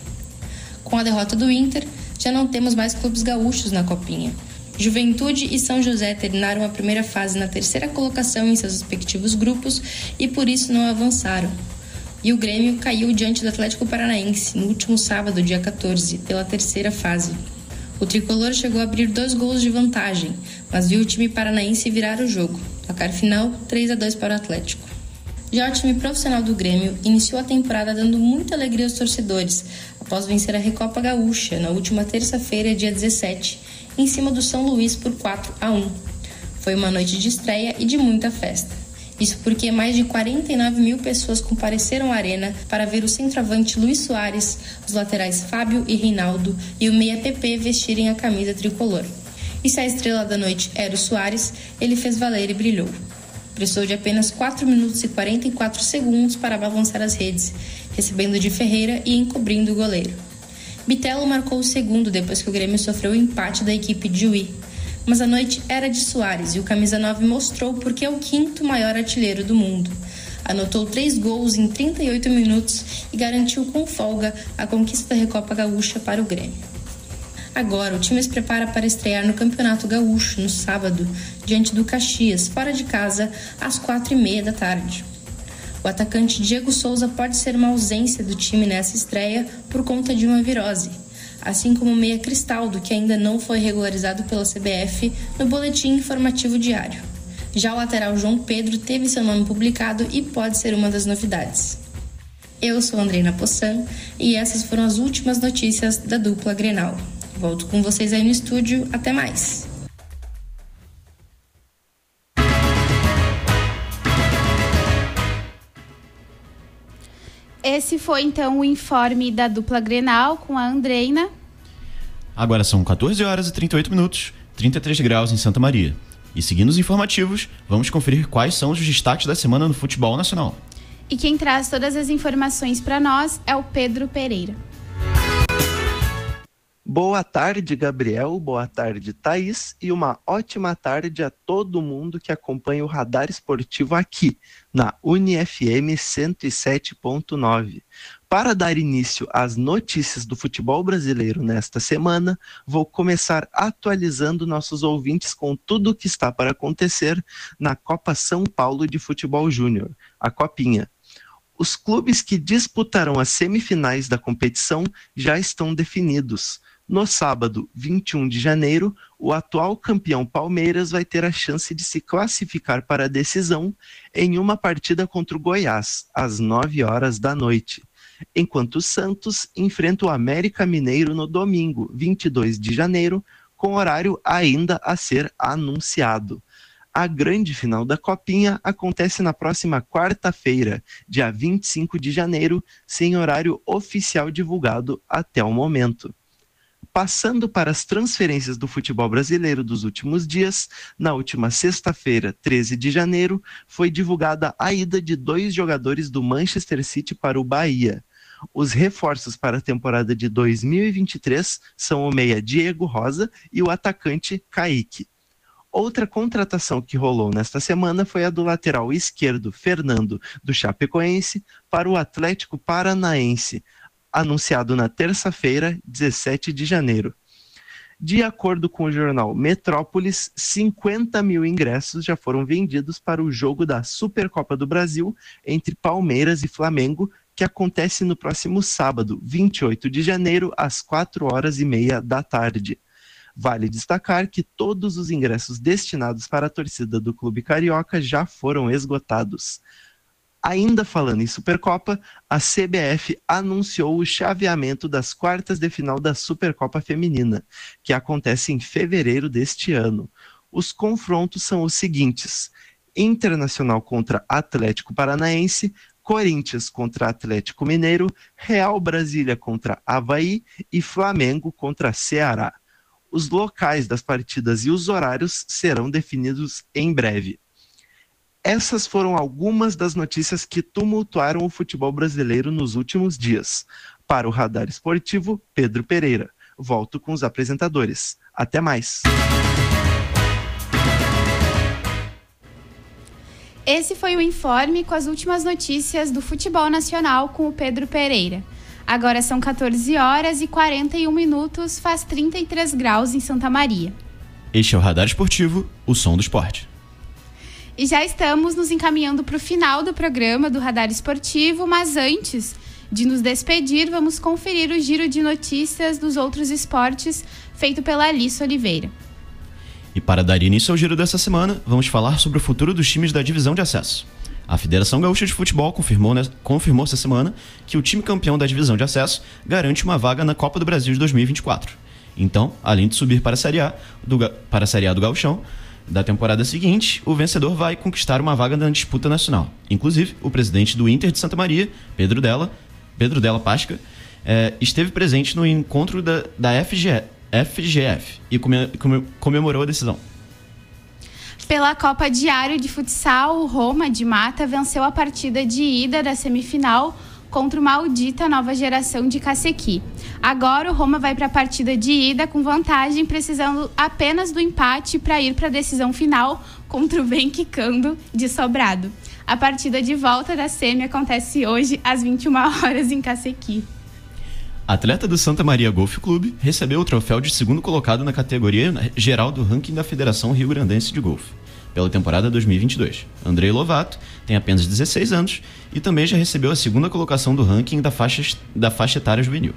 Com a derrota do Inter, já não temos mais clubes gaúchos na Copinha. Juventude e São José terminaram a primeira fase na terceira colocação em seus respectivos grupos e por isso não avançaram. E o Grêmio caiu diante do Atlético Paranaense no último sábado, dia 14, pela terceira fase. O tricolor chegou a abrir dois gols de vantagem, mas viu o time paranaense virar o jogo. Placar final 3 a 2 para o Atlético. Já o time profissional do Grêmio iniciou a temporada dando muita alegria aos torcedores, após vencer a Recopa Gaúcha na última terça-feira, dia 17, em cima do São Luís por 4 a 1. Foi uma noite de estreia e de muita festa. Isso porque mais de 49 mil pessoas compareceram à arena para ver o centroavante Luiz Soares, os laterais Fábio e Reinaldo e o meia PP vestirem a camisa tricolor. E se a estrela da noite era o Soares, ele fez valer e brilhou. Precisou de apenas 4 minutos e 44 segundos para balançar as redes, recebendo de Ferreira e encobrindo o goleiro. Bitelo marcou o segundo depois que o Grêmio sofreu o empate da equipe de Ui. Mas a noite era de Soares e o camisa 9 mostrou porque é o quinto maior artilheiro do mundo. Anotou três gols em 38 minutos e garantiu com folga a conquista da Recopa Gaúcha para o Grêmio. Agora, o time se prepara para estrear no Campeonato Gaúcho no sábado, diante do Caxias, fora de casa, às quatro e meia da tarde. O atacante Diego Souza pode ser uma ausência do time nessa estreia por conta de uma virose, assim como o meia Cristaldo, que ainda não foi regularizado pela CBF no boletim informativo diário. Já o lateral João Pedro teve seu nome publicado e pode ser uma das novidades. Eu sou Andreina Possan e essas foram as últimas notícias da dupla Grenal. Volto com vocês aí no estúdio. Até mais. Esse foi então o informe da dupla Grenal com a Andreina. Agora são 14 horas e 38 minutos, 33 graus em Santa Maria. E seguindo os informativos, vamos conferir quais são os destaques da semana no futebol nacional. E quem traz todas as informações para nós é o Pedro Pereira. Boa tarde, Gabriel. Boa tarde, Thaís. E uma ótima tarde a todo mundo que acompanha o Radar Esportivo aqui, na UniFM 107.9. Para dar início às notícias do futebol brasileiro nesta semana, vou começar atualizando nossos ouvintes com tudo o que está para acontecer na Copa São Paulo de Futebol Júnior, a Copinha. Os clubes que disputarão as semifinais da competição já estão definidos. No sábado, 21 de janeiro, o atual campeão Palmeiras vai ter a chance de se classificar para a decisão em uma partida contra o Goiás, às 9 horas da noite. Enquanto o Santos enfrenta o América Mineiro no domingo, 22 de janeiro, com horário ainda a ser anunciado. A grande final da Copinha acontece na próxima quarta-feira, dia 25 de janeiro, sem horário oficial divulgado até o momento. Passando para as transferências do futebol brasileiro dos últimos dias, na última sexta-feira, 13 de janeiro, foi divulgada a ida de dois jogadores do Manchester City para o Bahia. Os reforços para a temporada de 2023 são o meia Diego Rosa e o atacante Kaique. Outra contratação que rolou nesta semana foi a do lateral esquerdo Fernando do Chapecoense para o Atlético Paranaense anunciado na terça-feira, 17 de janeiro. De acordo com o jornal Metrópolis, 50 mil ingressos já foram vendidos para o jogo da Supercopa do Brasil entre Palmeiras e Flamengo, que acontece no próximo sábado, 28 de janeiro, às 4 horas e meia da tarde. Vale destacar que todos os ingressos destinados para a torcida do Clube Carioca já foram esgotados. Ainda falando em Supercopa, a CBF anunciou o chaveamento das quartas de final da Supercopa Feminina, que acontece em fevereiro deste ano. Os confrontos são os seguintes: Internacional contra Atlético Paranaense, Corinthians contra Atlético Mineiro, Real Brasília contra Havaí e Flamengo contra Ceará. Os locais das partidas e os horários serão definidos em breve. Essas foram algumas das notícias que tumultuaram o futebol brasileiro nos últimos dias. Para o Radar Esportivo, Pedro Pereira. Volto com os apresentadores. Até mais. Esse foi o informe com as últimas notícias do futebol nacional com o Pedro Pereira. Agora são 14 horas e 41 minutos, faz 33 graus em Santa Maria. Este é o Radar Esportivo, o som do esporte. E já estamos nos encaminhando para o final do programa do Radar Esportivo, mas antes de nos despedir, vamos conferir o giro de notícias dos outros esportes feito pela Alice Oliveira. E para dar início ao giro dessa semana, vamos falar sobre o futuro dos times da divisão de acesso. A Federação Gaúcha de Futebol confirmou, confirmou essa semana que o time campeão da divisão de acesso garante uma vaga na Copa do Brasil de 2024. Então, além de subir para a Série A do, para a Série A do Gauchão, da temporada seguinte, o vencedor vai conquistar uma vaga na disputa nacional. Inclusive, o presidente do Inter de Santa Maria, Pedro Della, Pedro Della Pasca, é, esteve presente no encontro da, da FG, FGF e come, come, comemorou a decisão. Pela Copa Diário de Futsal, o Roma de Mata venceu a partida de ida da semifinal contra o maldita nova geração de Cacequi. Agora o Roma vai para a partida de ida com vantagem, precisando apenas do empate para ir para a decisão final contra o Vem Quicando de Sobrado. A partida de volta da semi acontece hoje às 21 horas em Cacequi. Atleta do Santa Maria Golf Clube recebeu o troféu de segundo colocado na categoria geral do ranking da Federação Rio Grandense de Golfe pela temporada 2022. Andrei Lovato tem apenas 16 anos e também já recebeu a segunda colocação do ranking da faixa, da faixa etária juvenil.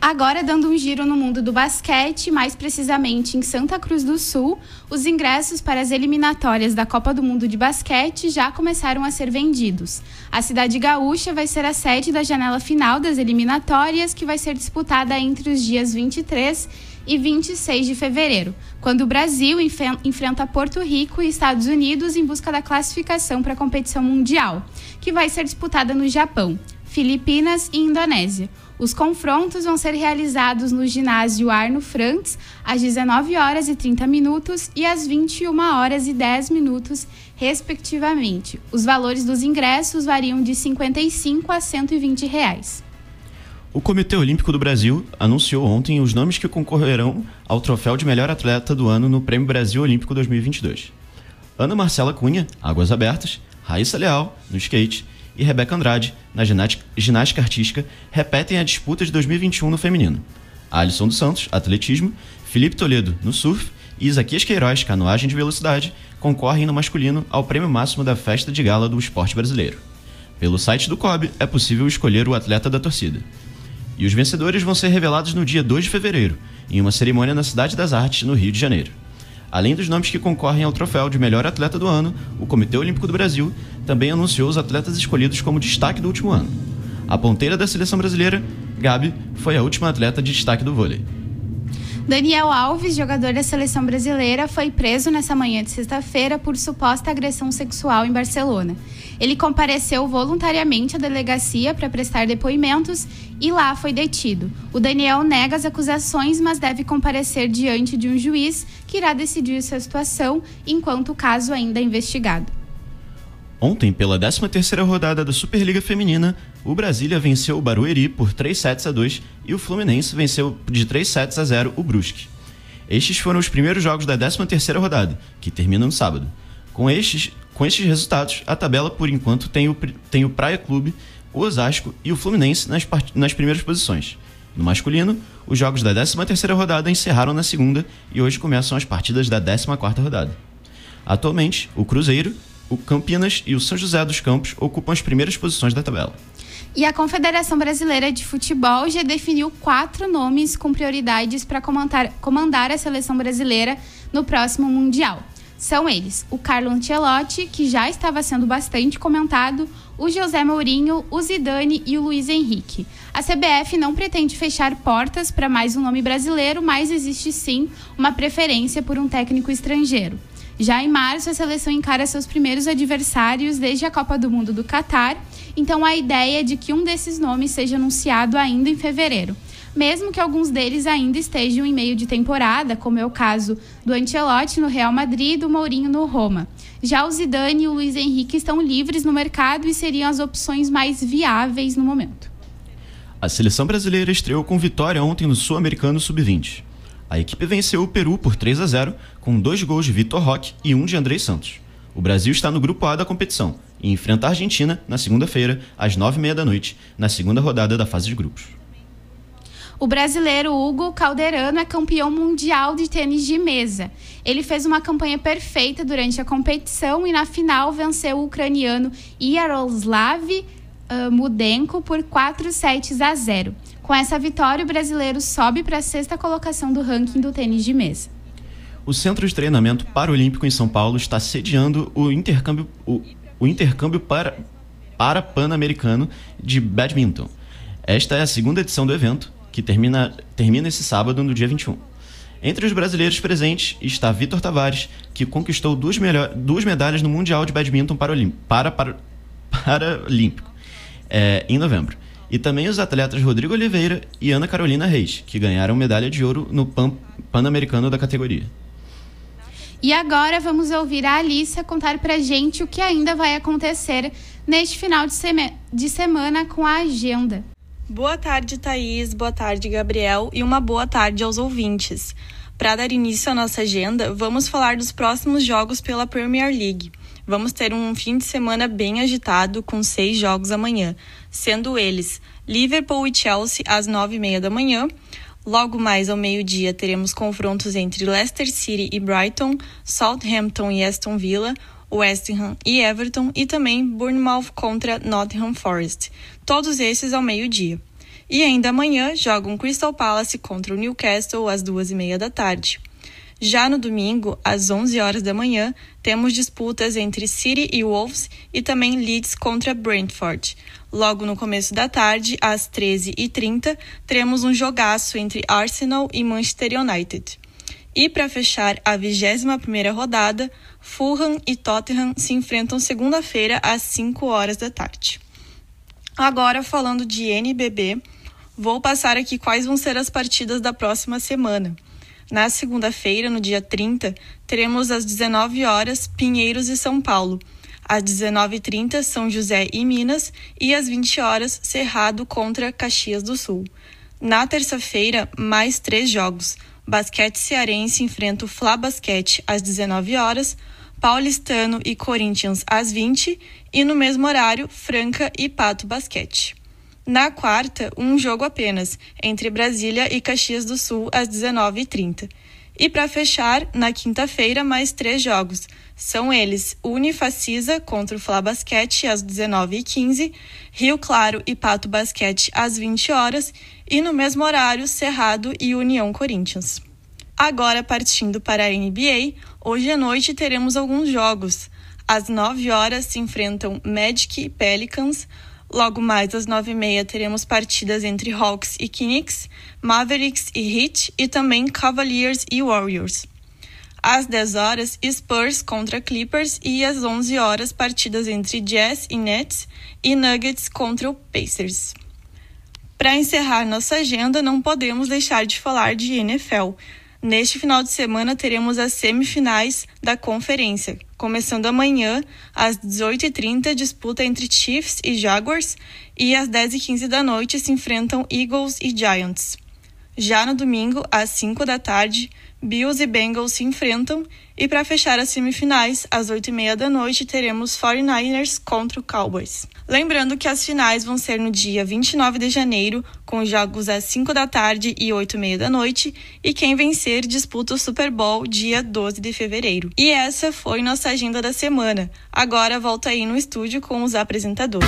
Agora, dando um giro no mundo do basquete, mais precisamente em Santa Cruz do Sul, os ingressos para as eliminatórias da Copa do Mundo de Basquete já começaram a ser vendidos. A cidade gaúcha vai ser a sede da janela final das eliminatórias, que vai ser disputada entre os dias 23 e 26 de fevereiro, quando o Brasil enfrenta Porto Rico e Estados Unidos em busca da classificação para a competição mundial, que vai ser disputada no Japão, Filipinas e Indonésia. Os confrontos vão ser realizados no ginásio Arno Frantz às 19 horas e 30 minutos e às 21 horas e 10 minutos, respectivamente. Os valores dos ingressos variam de 55 a 120 reais. O Comitê Olímpico do Brasil anunciou ontem os nomes que concorrerão ao troféu de melhor atleta do ano no Prêmio Brasil Olímpico 2022. Ana Marcela Cunha, Águas Abertas, Raíssa Leal, no skate, e Rebeca Andrade, na ginástica artística, repetem a disputa de 2021 no feminino. Alisson dos Santos, atletismo, Felipe Toledo, no surf, e Isaquias Queiroz, canoagem de velocidade, concorrem no masculino ao prêmio máximo da festa de gala do esporte brasileiro. Pelo site do COB é possível escolher o atleta da torcida. E os vencedores vão ser revelados no dia 2 de fevereiro, em uma cerimônia na Cidade das Artes, no Rio de Janeiro. Além dos nomes que concorrem ao troféu de melhor atleta do ano, o Comitê Olímpico do Brasil também anunciou os atletas escolhidos como destaque do último ano. A ponteira da seleção brasileira, Gabi, foi a última atleta de destaque do vôlei. Daniel Alves, jogador da seleção brasileira, foi preso nessa manhã de sexta-feira por suposta agressão sexual em Barcelona. Ele compareceu voluntariamente à delegacia para prestar depoimentos e lá foi detido. O Daniel nega as acusações, mas deve comparecer diante de um juiz que irá decidir sua situação enquanto o caso ainda é investigado. Ontem, pela 13ª rodada da Superliga Feminina, o Brasília venceu o Barueri por 3 sets a 2 e o Fluminense venceu de 3 sets a 0 o Brusque. Estes foram os primeiros jogos da 13ª rodada, que termina no sábado. Com estes, com estes resultados, a tabela por enquanto tem o, tem o Praia Clube, o Osasco e o Fluminense nas, nas primeiras posições. No masculino, os jogos da 13ª rodada encerraram na segunda e hoje começam as partidas da 14ª rodada. Atualmente, o Cruzeiro o Campinas e o São José dos Campos ocupam as primeiras posições da tabela. E a Confederação Brasileira de Futebol já definiu quatro nomes com prioridades para comandar, comandar a seleção brasileira no próximo Mundial. São eles o Carlo Ancelotti, que já estava sendo bastante comentado, o José Mourinho, o Zidane e o Luiz Henrique. A CBF não pretende fechar portas para mais um nome brasileiro, mas existe sim uma preferência por um técnico estrangeiro. Já em março, a seleção encara seus primeiros adversários desde a Copa do Mundo do Catar, então a ideia é de que um desses nomes seja anunciado ainda em fevereiro. Mesmo que alguns deles ainda estejam em meio de temporada, como é o caso do Ancelotti no Real Madrid e do Mourinho no Roma. Já o Zidane e o Luiz Henrique estão livres no mercado e seriam as opções mais viáveis no momento. A seleção brasileira estreou com vitória ontem no Sul-Americano Sub-20. A equipe venceu o Peru por 3 a 0, com dois gols de Vitor Roque e um de Andrei Santos. O Brasil está no grupo A da competição e enfrenta a Argentina na segunda-feira, às nove e meia da noite, na segunda rodada da fase de grupos. O brasileiro Hugo Calderano é campeão mundial de tênis de mesa. Ele fez uma campanha perfeita durante a competição e na final venceu o ucraniano Yaroslav uh, Mudenko por 4 sets a 0. Com essa vitória, o brasileiro sobe para a sexta colocação do ranking do tênis de mesa. O Centro de Treinamento Paralímpico em São Paulo está sediando o intercâmbio, o, o intercâmbio para, para Pan-Americano de Badminton. Esta é a segunda edição do evento, que termina, termina esse sábado, no dia 21. Entre os brasileiros presentes está Vitor Tavares, que conquistou duas, melhor, duas medalhas no Mundial de Badminton Paralímpico, para, para, Paralímpico é, em novembro e também os atletas Rodrigo Oliveira e Ana Carolina Reis, que ganharam medalha de ouro no Pan-Americano da categoria. E agora vamos ouvir a Alícia contar pra gente o que ainda vai acontecer neste final de, de semana com a agenda. Boa tarde, Thaís. Boa tarde, Gabriel. E uma boa tarde aos ouvintes. Para dar início à nossa agenda, vamos falar dos próximos jogos pela Premier League. Vamos ter um fim de semana bem agitado, com seis jogos amanhã, sendo eles Liverpool e Chelsea às nove e meia da manhã. Logo mais ao meio-dia teremos confrontos entre Leicester City e Brighton, Southampton e Aston Villa, West Ham e Everton e também Bournemouth contra Nottingham Forest. Todos esses ao meio-dia. E ainda amanhã jogam Crystal Palace contra o Newcastle às duas e meia da tarde. Já no domingo, às 11 horas da manhã, temos disputas entre City e Wolves e também Leeds contra Brentford. Logo no começo da tarde, às 13h30, teremos um jogaço entre Arsenal e Manchester United. E para fechar a 21ª rodada, Fulham e Tottenham se enfrentam segunda-feira às 5 horas da tarde. Agora falando de NBB, Vou passar aqui quais vão ser as partidas da próxima semana. Na segunda-feira, no dia 30, teremos às 19 horas Pinheiros e São Paulo. Às 19h30, São José e Minas. E às 20 horas, Cerrado contra Caxias do Sul. Na terça-feira, mais três jogos. Basquete Cearense enfrenta o Fla Basquete às 19 horas, Paulistano e Corinthians às 20 e no mesmo horário, Franca e Pato Basquete. Na quarta, um jogo apenas, entre Brasília e Caxias do Sul, às 19h30. E para fechar, na quinta-feira, mais três jogos. São eles Unifacisa contra o Fla Basquete às 19h15, Rio Claro e Pato Basquete às 20 horas e no mesmo horário Cerrado e União Corinthians. Agora partindo para a NBA, hoje à noite teremos alguns jogos. Às 9 horas se enfrentam Magic e Pelicans, Logo mais às nove e meia teremos partidas entre Hawks e Knicks, Mavericks e Heat e também Cavaliers e Warriors. Às 10 horas, Spurs contra Clippers e às 11 horas, partidas entre Jazz e Nets e Nuggets contra o Pacers. Para encerrar nossa agenda, não podemos deixar de falar de NFL. Neste final de semana teremos as semifinais da conferência. Começando amanhã, às 18h30, disputa entre Chiefs e Jaguars, e às 10h15 da noite se enfrentam Eagles e Giants. Já no domingo, às 5 da tarde, Bills e Bengals se enfrentam e para fechar as semifinais, às 8h30 da noite, teremos 49ers contra o Cowboys. Lembrando que as finais vão ser no dia 29 de janeiro, com jogos às 5 da tarde e 8h30 da noite, e quem vencer disputa o Super Bowl dia 12 de fevereiro. E essa foi nossa agenda da semana. Agora volta aí no estúdio com os apresentadores.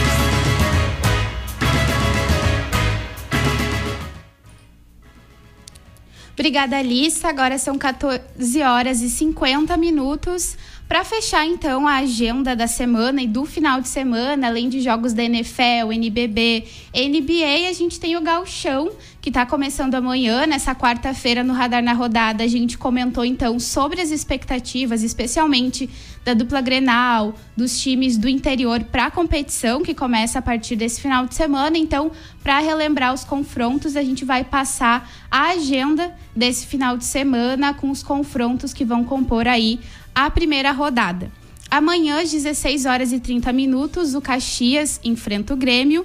Obrigada, Alissa. Agora são 14 horas e 50 minutos. Para fechar, então, a agenda da semana e do final de semana, além de jogos da NFL, NBB, NBA, a gente tem o Galchão, que está começando amanhã, nessa quarta-feira, no Radar na Rodada. A gente comentou, então, sobre as expectativas, especialmente da dupla Grenal, dos times do interior para a competição, que começa a partir desse final de semana. Então, para relembrar os confrontos, a gente vai passar a agenda desse final de semana com os confrontos que vão compor aí a primeira rodada. Amanhã, às 16 horas e 30 minutos, o Caxias enfrenta o Grêmio.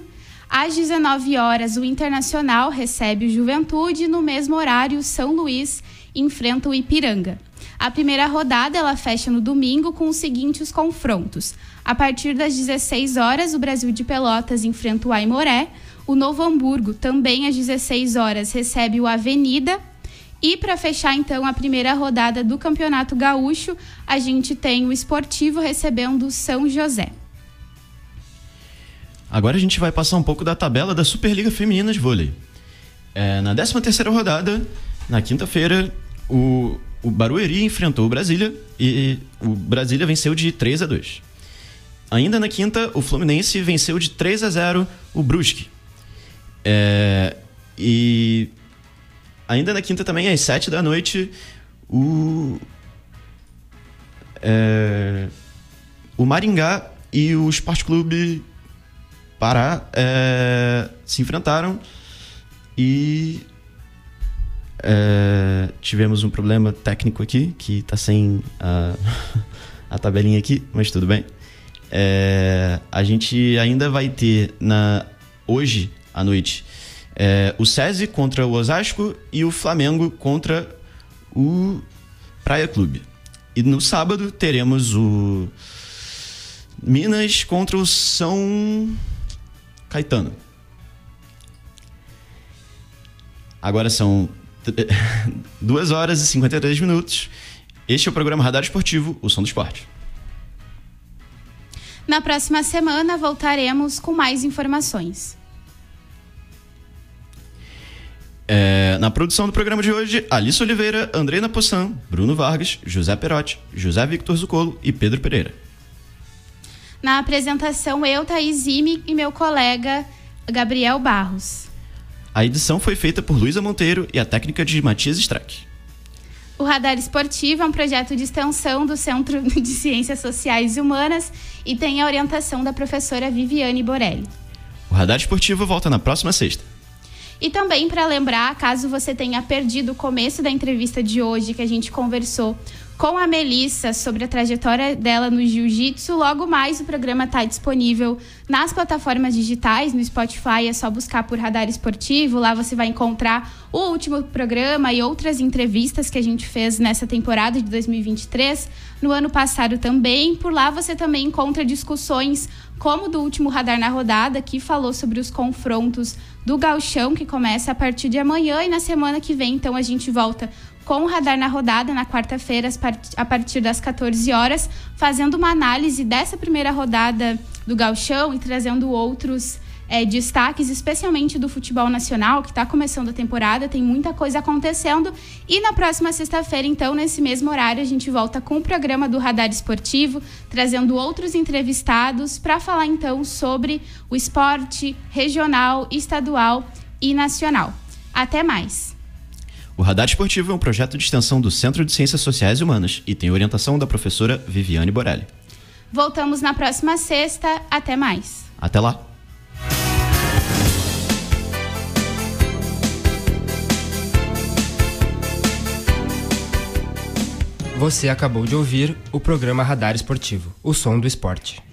Às 19 horas, o Internacional recebe o Juventude. No mesmo horário, São Luís enfrenta o Ipiranga. A primeira rodada ela fecha no domingo com os seguintes confrontos. A partir das 16 horas, o Brasil de Pelotas enfrenta o Aimoré. O Novo Hamburgo, também às 16 horas, recebe o Avenida e para fechar então a primeira rodada do Campeonato Gaúcho, a gente tem o Esportivo recebendo o São José. Agora a gente vai passar um pouco da tabela da Superliga Feminina de Vôlei. É, na 13 terceira rodada, na quinta-feira, o, o Barueri enfrentou o Brasília e o Brasília venceu de 3 a 2. Ainda na quinta, o Fluminense venceu de 3 a 0 o Brusque. É, e Ainda na quinta também, às sete da noite, o. É, o Maringá e o Esporte Clube Pará é, se enfrentaram e É, tivemos um problema técnico aqui, que tá sem a, a tabelinha aqui, mas tudo bem. É, a gente ainda vai ter na hoje à noite é, o SESI contra o Osasco e o Flamengo contra o Praia Clube. E no sábado teremos o Minas contra o São Caetano. Agora são 2 horas e 53 minutos. Este é o programa Radar Esportivo, o som do esporte. Na próxima semana voltaremos com mais informações. É, na produção do programa de hoje, Alice Oliveira, Andreina Possan, Bruno Vargas, José Perotti, José Victor Zucolo e Pedro Pereira. Na apresentação, eu, Thaís Ime e meu colega Gabriel Barros. A edição foi feita por Luísa Monteiro e a técnica de Matias Strack. O Radar Esportivo é um projeto de extensão do Centro de Ciências Sociais e Humanas e tem a orientação da professora Viviane Borelli. O Radar Esportivo volta na próxima sexta. E também para lembrar, caso você tenha perdido o começo da entrevista de hoje, que a gente conversou com a Melissa sobre a trajetória dela no jiu-jitsu. Logo mais o programa está disponível nas plataformas digitais, no Spotify, é só buscar por Radar Esportivo. Lá você vai encontrar o último programa e outras entrevistas que a gente fez nessa temporada de 2023. No ano passado também. Por lá você também encontra discussões como do último Radar na Rodada, que falou sobre os confrontos do Galchão, que começa a partir de amanhã. E na semana que vem, então, a gente volta com o Radar na Rodada, na quarta-feira, a partir das 14 horas, fazendo uma análise dessa primeira rodada do Galchão e trazendo outros é, destaques, especialmente do futebol nacional, que está começando a temporada, tem muita coisa acontecendo. E na próxima sexta-feira, então, nesse mesmo horário, a gente volta com o programa do Radar Esportivo, trazendo outros entrevistados para falar então sobre o esporte regional, estadual e nacional. Até mais! O Radar Esportivo é um projeto de extensão do Centro de Ciências Sociais e Humanas e tem orientação da professora Viviane Borelli. Voltamos na próxima sexta. Até mais. Até lá. Você acabou de ouvir o programa Radar Esportivo, o som do esporte.